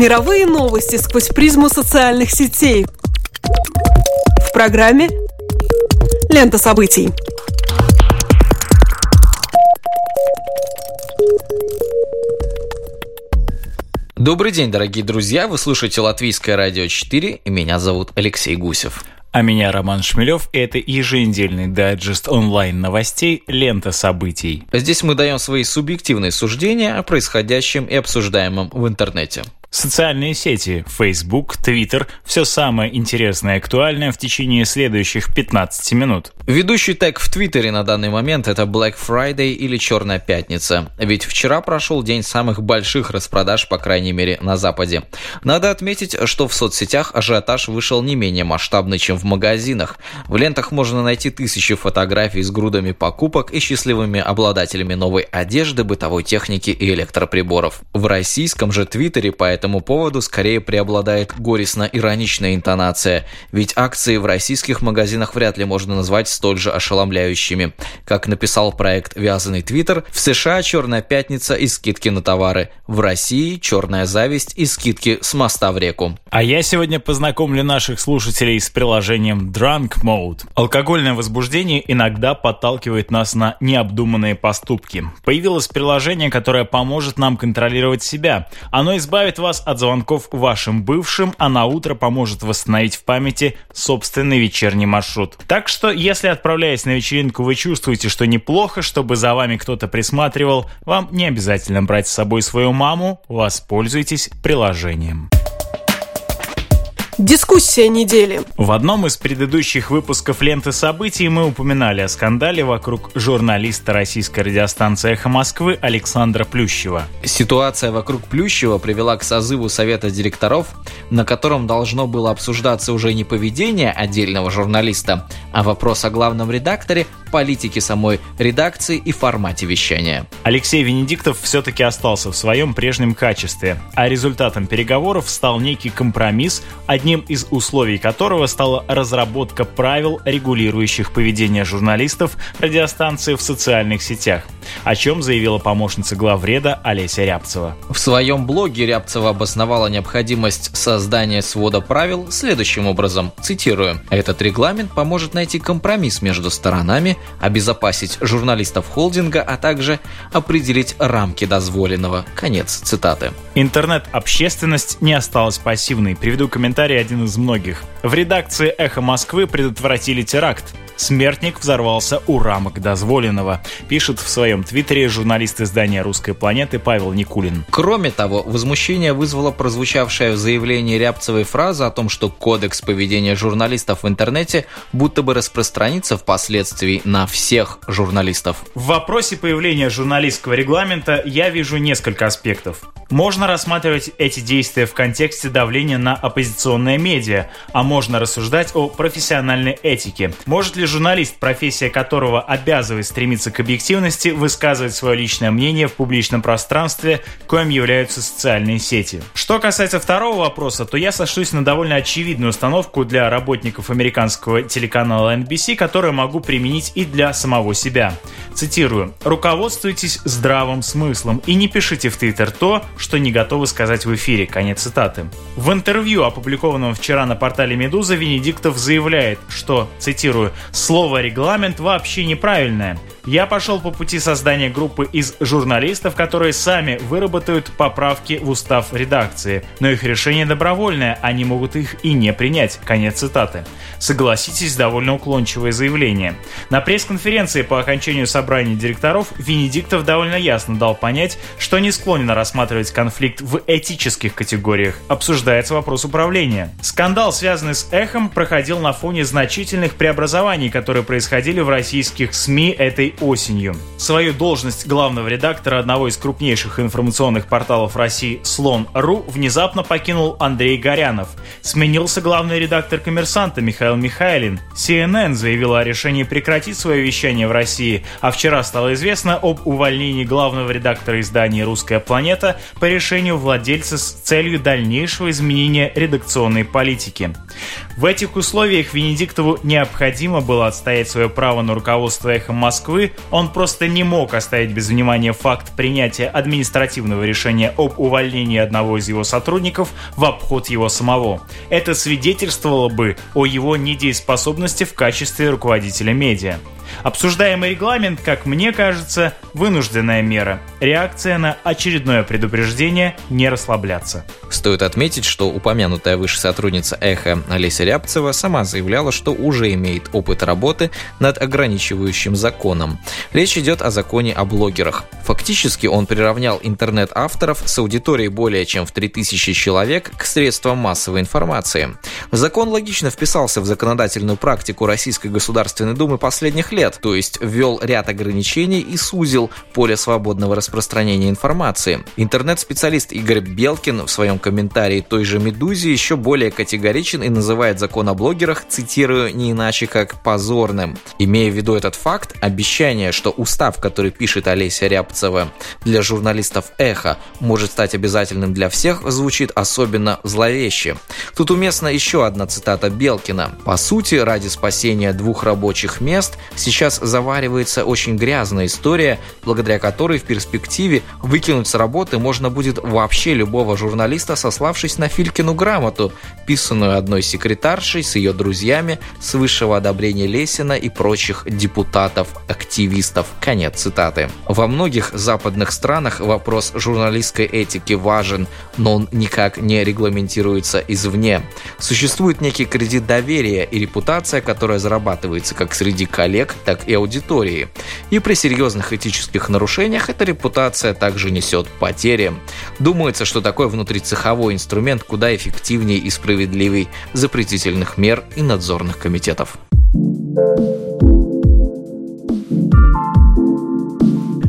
Мировые новости сквозь призму социальных сетей. В программе «Лента событий». Добрый день, дорогие друзья! Вы слушаете Латвийское радио 4, и меня зовут Алексей Гусев. А меня Роман Шмелев, и это еженедельный дайджест онлайн новостей «Лента событий». Здесь мы даем свои субъективные суждения о происходящем и обсуждаемом в интернете. Социальные сети, Facebook, Twitter – все самое интересное и актуальное в течение следующих 15 минут. Ведущий тег в Твиттере на данный момент – это Black Friday или Черная Пятница. Ведь вчера прошел день самых больших распродаж, по крайней мере, на Западе. Надо отметить, что в соцсетях ажиотаж вышел не менее масштабный, чем в магазинах. В лентах можно найти тысячи фотографий с грудами покупок и счастливыми обладателями новой одежды, бытовой техники и электроприборов. В российском же Твиттере по этому поводу скорее преобладает горестно-ироничная интонация, ведь акции в российских магазинах вряд ли можно назвать столь же ошеломляющими. Как написал проект «Вязаный Твиттер», в США «Черная пятница» и скидки на товары, в России «Черная зависть» и скидки с моста в реку. А я сегодня познакомлю наших слушателей с приложением Drunk Mode. Алкогольное возбуждение иногда подталкивает нас на необдуманные поступки. Появилось приложение, которое поможет нам контролировать себя. Оно избавит вас вас от звонков вашим бывшим, а на утро поможет восстановить в памяти собственный вечерний маршрут. Так что, если отправляясь на вечеринку, вы чувствуете, что неплохо, чтобы за вами кто-то присматривал, вам не обязательно брать с собой свою маму, воспользуйтесь приложением. Дискуссия недели. В одном из предыдущих выпусков ленты событий мы упоминали о скандале вокруг журналиста российской радиостанции «Эхо Москвы» Александра Плющева. Ситуация вокруг Плющева привела к созыву Совета директоров, на котором должно было обсуждаться уже не поведение отдельного журналиста, а вопрос о главном редакторе, политике самой редакции и формате вещания. Алексей Венедиктов все-таки остался в своем прежнем качестве, а результатом переговоров стал некий компромисс, одним из условий которого стала разработка правил, регулирующих поведение журналистов радиостанции в социальных сетях, о чем заявила помощница главреда Олеся Рябцева. В своем блоге Рябцева обосновала необходимость создания свода правил следующим образом, цитирую, «Этот регламент поможет найти компромисс между сторонами, обезопасить журналистов холдинга, а также определить рамки дозволенного». Конец цитаты. Интернет-общественность не осталась пассивной. Приведу комментарий один из многих. В редакции «Эхо Москвы» предотвратили теракт. Смертник взорвался у рамок дозволенного, пишет в своем твиттере журналист издания «Русской планеты» Павел Никулин. Кроме того, возмущение вызвало прозвучавшая в заявлении Рябцевой фраза о том, что кодекс поведения журналистов в интернете будто бы распространится впоследствии на всех журналистов. В вопросе появления журналистского регламента я вижу несколько аспектов. Можно рассматривать эти действия в контексте давления на оппозиционные медиа, а можно рассуждать о профессиональной этике. Может ли журналист, профессия которого обязывает стремиться к объективности, высказывать свое личное мнение в публичном пространстве, коим являются социальные сети? Что касается второго вопроса, то я сошлюсь на довольно очевидную установку для работников американского телеканала NBC, которую могу применить и для самого себя. Цитирую. «Руководствуйтесь здравым смыслом и не пишите в Твиттер то, что не готовы сказать в эфире. Конец цитаты. В интервью, опубликованном вчера на портале «Медуза», Венедиктов заявляет, что, цитирую, «слово «регламент» вообще неправильное. Я пошел по пути создания группы из журналистов, которые сами выработают поправки в устав редакции. Но их решение добровольное, они могут их и не принять. Конец цитаты. Согласитесь, довольно уклончивое заявление. На пресс-конференции по окончанию собрания директоров Венедиктов довольно ясно дал понять, что не склонен рассматривать конфликт в этических категориях. Обсуждается вопрос управления. Скандал, связанный с эхом, проходил на фоне значительных преобразований, которые происходили в российских СМИ этой осенью. Свою должность главного редактора одного из крупнейших информационных порталов России «Слон.ру» внезапно покинул Андрей Горянов. Сменился главный редактор «Коммерсанта» Михаил Михайлин. CNN заявила о решении прекратить свое вещание в России, а вчера стало известно об увольнении главного редактора издания «Русская планета» по решению владельца с целью дальнейшего изменения редакционной политики. В этих условиях Венедиктову необходимо было отстоять свое право на руководство «Эхом Москвы» Москвы, он просто не мог оставить без внимания факт принятия административного решения об увольнении одного из его сотрудников в обход его самого. Это свидетельствовало бы о его недееспособности в качестве руководителя медиа. Обсуждаемый регламент, как мне кажется, вынужденная мера. Реакция на очередное предупреждение не расслабляться. Стоит отметить, что упомянутая выше сотрудница «Эхо» Олеся Рябцева сама заявляла, что уже имеет опыт работы над ограничивающим законом. Речь идет о законе о блогерах. Фактически он приравнял интернет-авторов с аудиторией более чем в 3000 человек к средствам массовой информации. Закон логично вписался в законодательную практику Российской Государственной Думы последних лет, то есть ввел ряд ограничений и сузил поле свободного распространения информации. Интернет-специалист Игорь Белкин в своем комментарии той же «Медузе» еще более категоричен и называет закон о блогерах, цитирую, не иначе как позорным. Имея в виду этот факт, обещание, что устав, который пишет Олеся Рябцева для журналистов «Эхо», может стать обязательным для всех, звучит особенно зловеще. Тут уместна еще одна цитата Белкина. «По сути, ради спасения двух рабочих мест сейчас заваривается очень грязная история, благодаря которой в перспективе выкинуть с работы можно будет вообще любого журналиста, сославшись на Филькину грамоту, писанную одной секретаршей с ее друзьями с высшего одобрения Лесина и прочих депутатов-активистов. Конец цитаты. Во многих западных странах вопрос журналистской этики важен, но он никак не регламентируется извне. Существует некий кредит доверия и репутация, которая зарабатывается как среди коллег, так и аудитории. И при серьезных этических нарушениях эта репутация также несет потери. Думается, что такой внутрицеховой инструмент куда эффективнее и справедливей запретительных мер и надзорных комитетов.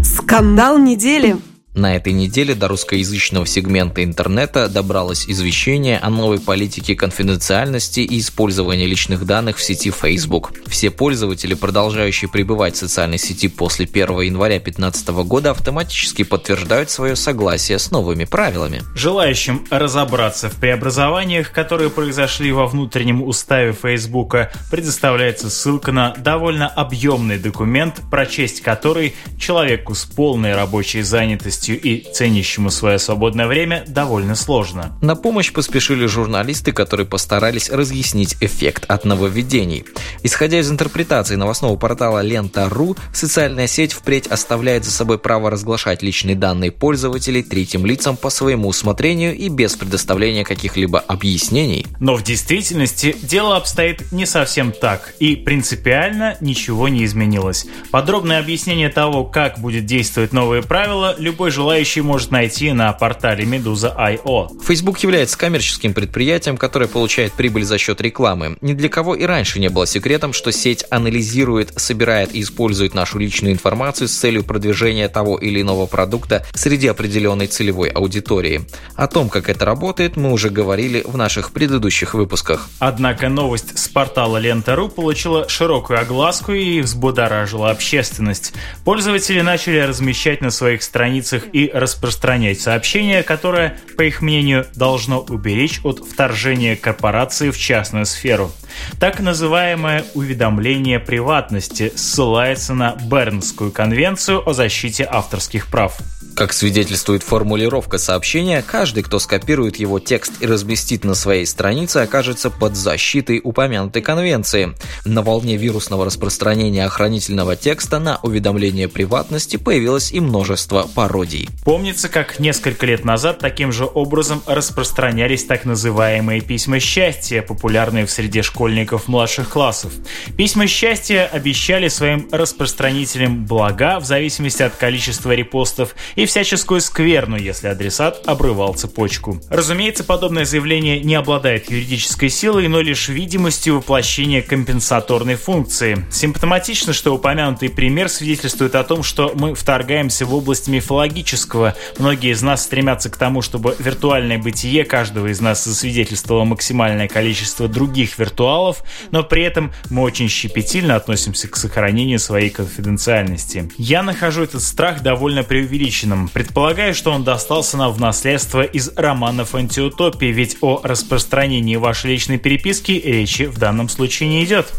Скандал недели. На этой неделе до русскоязычного сегмента интернета добралось извещение о новой политике конфиденциальности и использования личных данных в сети Facebook. Все пользователи, продолжающие пребывать в социальной сети после 1 января 2015 года, автоматически подтверждают свое согласие с новыми правилами. Желающим разобраться в преобразованиях, которые произошли во внутреннем уставе Facebook, предоставляется ссылка на довольно объемный документ, прочесть который человеку с полной рабочей занятостью занятостью и ценящему свое свободное время довольно сложно. На помощь поспешили журналисты, которые постарались разъяснить эффект от нововведений. Исходя из интерпретации новостного портала Лента.ру, социальная сеть впредь оставляет за собой право разглашать личные данные пользователей третьим лицам по своему усмотрению и без предоставления каких-либо объяснений. Но в действительности дело обстоит не совсем так, и принципиально ничего не изменилось. Подробное объяснение того, как будет действовать новые правила, любой желающий может найти на портале Medusa.io. Facebook является коммерческим предприятием, которое получает прибыль за счет рекламы. Ни для кого и раньше не было секретом, что сеть анализирует, собирает и использует нашу личную информацию с целью продвижения того или иного продукта среди определенной целевой аудитории. О том, как это работает, мы уже говорили в наших предыдущих выпусках. Однако новость с портала Лента.ру получила широкую огласку и взбудоражила общественность. Пользователи начали размещать на своих страницах их и распространять сообщение, которое, по их мнению, должно уберечь от вторжения корпорации в частную сферу. Так называемое уведомление приватности ссылается на Бернскую конвенцию о защите авторских прав. Как свидетельствует формулировка сообщения, каждый, кто скопирует его текст и разместит на своей странице, окажется под защитой упомянутой конвенции. На волне вирусного распространения охранительного текста на уведомление приватности появилось и множество пародий. Помнится, как несколько лет назад таким же образом распространялись так называемые письма счастья, популярные в среде школьников младших классов. Письма счастья обещали своим распространителям блага в зависимости от количества репостов и всяческую скверну, если адресат обрывал цепочку. Разумеется, подобное заявление не обладает юридической силой, но лишь видимостью воплощения компенсаторной функции. Симптоматично, что упомянутый пример свидетельствует о том, что мы вторгаемся в область мифологического. Многие из нас стремятся к тому, чтобы виртуальное бытие каждого из нас засвидетельствовало максимальное количество других виртуалов, но при этом мы очень щепетильно относимся к сохранению своей конфиденциальности. Я нахожу этот страх довольно преувеличенным необычным. Предполагаю, что он достался нам в наследство из романов антиутопии, ведь о распространении вашей личной переписки речи в данном случае не идет.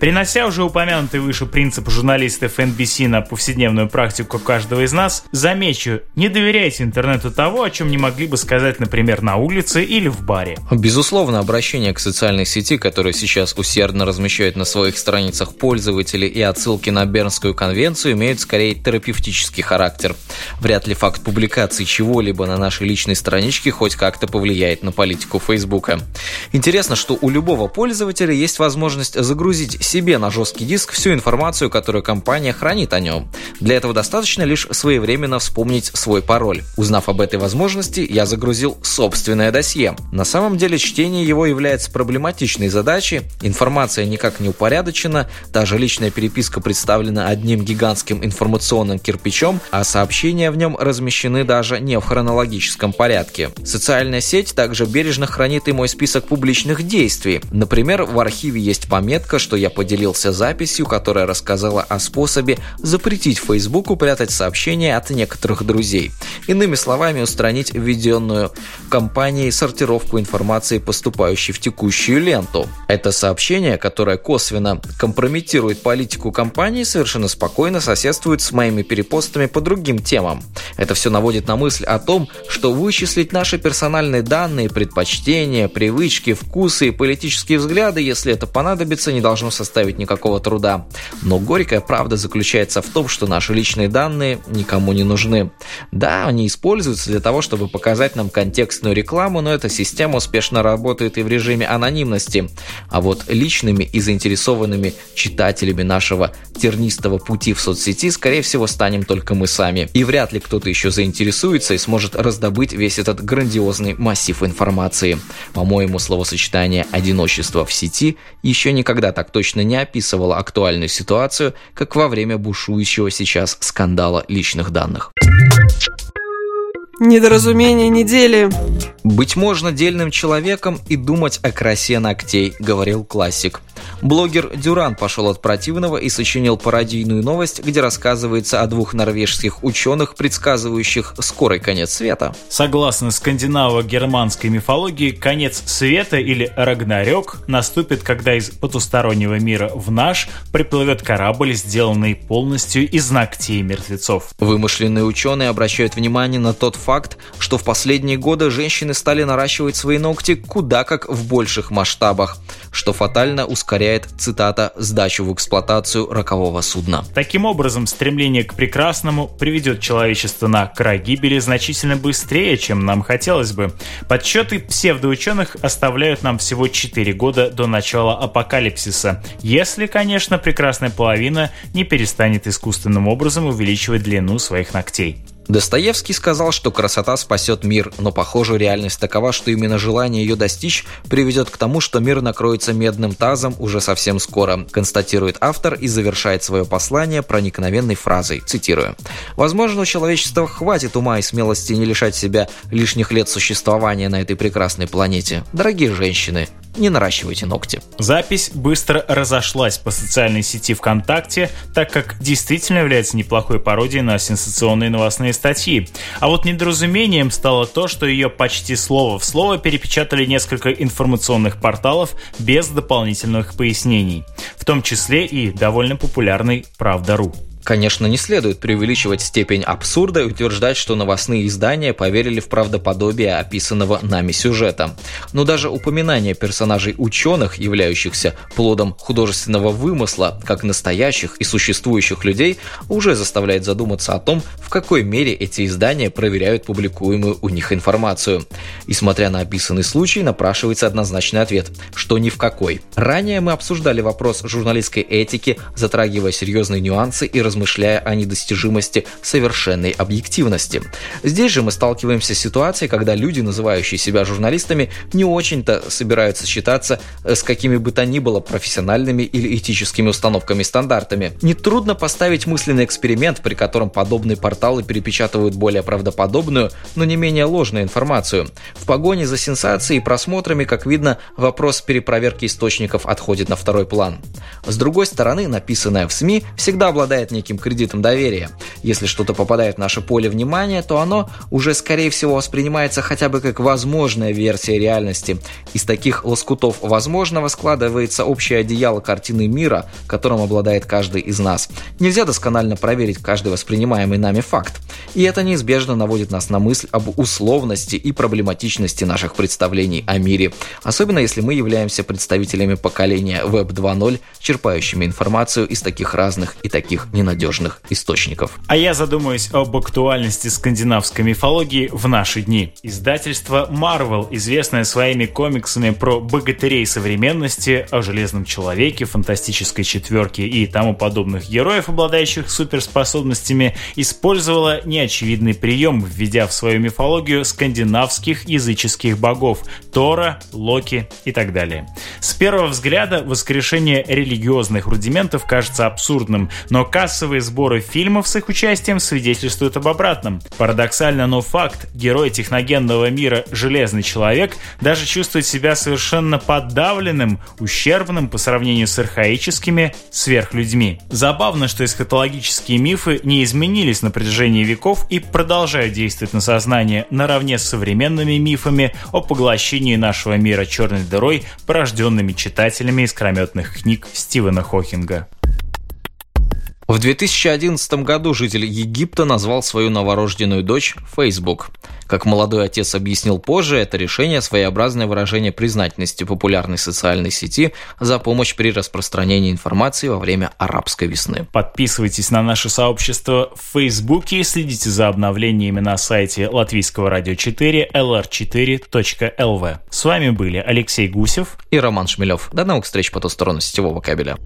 Перенося уже упомянутый выше принцип журналистов NBC на повседневную практику каждого из нас, замечу, не доверяйте интернету того, о чем не могли бы сказать, например, на улице или в баре. Безусловно, обращение к социальной сети, которая сейчас усердно размещает на своих страницах пользователи и отсылки на Бернскую конвенцию, имеют скорее терапевтический характер. Вряд ли факт публикации чего-либо на нашей личной страничке хоть как-то повлияет на политику Фейсбука. Интересно, что у любого пользователя есть возможность загрузить себе на жесткий диск всю информацию, которую компания хранит о нем. Для этого достаточно лишь своевременно вспомнить свой пароль. Узнав об этой возможности, я загрузил собственное досье. На самом деле чтение его является проблематичной задачей, информация никак не упорядочена, даже личная переписка представлена одним гигантским информационным кирпичом, а сообщения в нем размещены даже не в хронологическом порядке. Социальная сеть также бережно хранит и мой список публичных действий. Например, в архиве есть пометка, что я поделился записью, которая рассказала о способе запретить Фейсбуку прятать сообщения от некоторых друзей. Иными словами, устранить введенную компанией сортировку информации, поступающей в текущую ленту. Это сообщение, которое косвенно компрометирует политику компании, совершенно спокойно соседствует с моими перепостами по другим темам. Это все наводит на мысль о том, что вычислить наши персональные данные, предпочтения, привычки, вкусы и политические взгляды, если это понадобится, не должно составить никакого труда. Но горькая правда заключается в том, что наши личные данные никому не нужны. Да, они используются для того, чтобы показать нам контекстную рекламу, но эта система успешно работает и в режиме анонимности. А вот личными и заинтересованными читателями нашего тернистого пути в соцсети, скорее всего, станем только мы сами. И вряд ли кто-то еще заинтересуется и сможет раздобыть весь этот грандиозный массив информации. По-моему, словосочетание «одиночество в сети» еще никогда так точно не описывало актуальную ситуацию, как во время бушующего сейчас скандала личных данных. Недоразумение недели. «Быть можно дельным человеком и думать о красе ногтей», — говорил классик. Блогер Дюран пошел от противного и сочинил пародийную новость, где рассказывается о двух норвежских ученых, предсказывающих скорый конец света. Согласно скандинаво-германской мифологии, конец света или Рагнарёк наступит, когда из потустороннего мира в наш приплывет корабль, сделанный полностью из ногтей мертвецов. Вымышленные ученые обращают внимание на тот факт, что в последние годы женщины стали наращивать свои ногти куда как в больших масштабах, что фатально ускоряет, цитата, «сдачу в эксплуатацию рокового судна». Таким образом, стремление к прекрасному приведет человечество на край гибели значительно быстрее, чем нам хотелось бы. Подсчеты псевдоученых оставляют нам всего 4 года до начала апокалипсиса, если, конечно, прекрасная половина не перестанет искусственным образом увеличивать длину своих ногтей. Достоевский сказал, что красота спасет мир, но, похоже, реальность такова, что именно желание ее достичь приведет к тому, что мир накроется медным тазом уже совсем скоро, констатирует автор и завершает свое послание проникновенной фразой, цитирую. «Возможно, у человечества хватит ума и смелости не лишать себя лишних лет существования на этой прекрасной планете. Дорогие женщины, не наращивайте ногти. Запись быстро разошлась по социальной сети ВКонтакте, так как действительно является неплохой пародией на сенсационные новостные статьи. А вот недоразумением стало то, что ее почти слово в слово перепечатали несколько информационных порталов без дополнительных пояснений, в том числе и довольно популярный «Правда.ру». Конечно, не следует преувеличивать степень абсурда и утверждать, что новостные издания поверили в правдоподобие описанного нами сюжета. Но даже упоминание персонажей ученых, являющихся плодом художественного вымысла, как настоящих и существующих людей, уже заставляет задуматься о том, в какой мере эти издания проверяют публикуемую у них информацию. И смотря на описанный случай, напрашивается однозначный ответ, что ни в какой. Ранее мы обсуждали вопрос журналистской этики, затрагивая серьезные нюансы и размышляя о недостижимости совершенной объективности. Здесь же мы сталкиваемся с ситуацией, когда люди, называющие себя журналистами, не очень-то собираются считаться с какими бы то ни было профессиональными или этическими установками и стандартами. Нетрудно поставить мысленный эксперимент, при котором подобные порталы перепечатывают более правдоподобную, но не менее ложную информацию. В погоне за сенсацией и просмотрами, как видно, вопрос перепроверки источников отходит на второй план. С другой стороны, написанное в СМИ всегда обладает неким кредитом доверия. Если что-то попадает в наше поле внимания, то оно уже, скорее всего, воспринимается хотя бы как возможная версия реальности. Из таких лоскутов возможного складывается общее одеяло картины мира, которым обладает каждый из нас. Нельзя досконально проверить каждый воспринимаемый нами факт. И это неизбежно наводит нас на мысль об условности и проблематичности наших представлений о мире. Особенно если мы являемся представителями поколения Web 2.0, черпающими информацию из таких разных и таких ненадежных источников. А я задумаюсь об актуальности скандинавской мифологии в наши дни. Издательство Marvel, известное своими комиксами про богатырей современности, о Железном Человеке, Фантастической Четверке и тому подобных героев, обладающих суперспособностями, использовало неочевидный прием, введя в свою мифологию скандинавских языческих богов Тора, Локи и так далее. С первого взгляда воскрешение религиозных рудиментов кажется абсурдным, но кассовые сборы фильмов с их участием свидетельствуют об обратном. Парадоксально, но факт, герой техногенного мира Железный Человек даже чувствует себя совершенно подавленным, ущербным по сравнению с архаическими сверхлюдьми. Забавно, что эсхатологические мифы не изменились на протяжении веков и продолжают действовать на сознание наравне с современными мифами о поглощении нашего мира черной дырой, порожденными читателями искрометных книг Стивена Хокинга. В 2011 году житель Египта назвал свою новорожденную дочь Facebook. Как молодой отец объяснил позже, это решение – своеобразное выражение признательности популярной социальной сети за помощь при распространении информации во время арабской весны. Подписывайтесь на наше сообщество в Фейсбуке и следите за обновлениями на сайте Латвийского радио 4 lr4.lv. С вами были Алексей Гусев и Роман Шмелев. До новых встреч по ту сторону сетевого кабеля.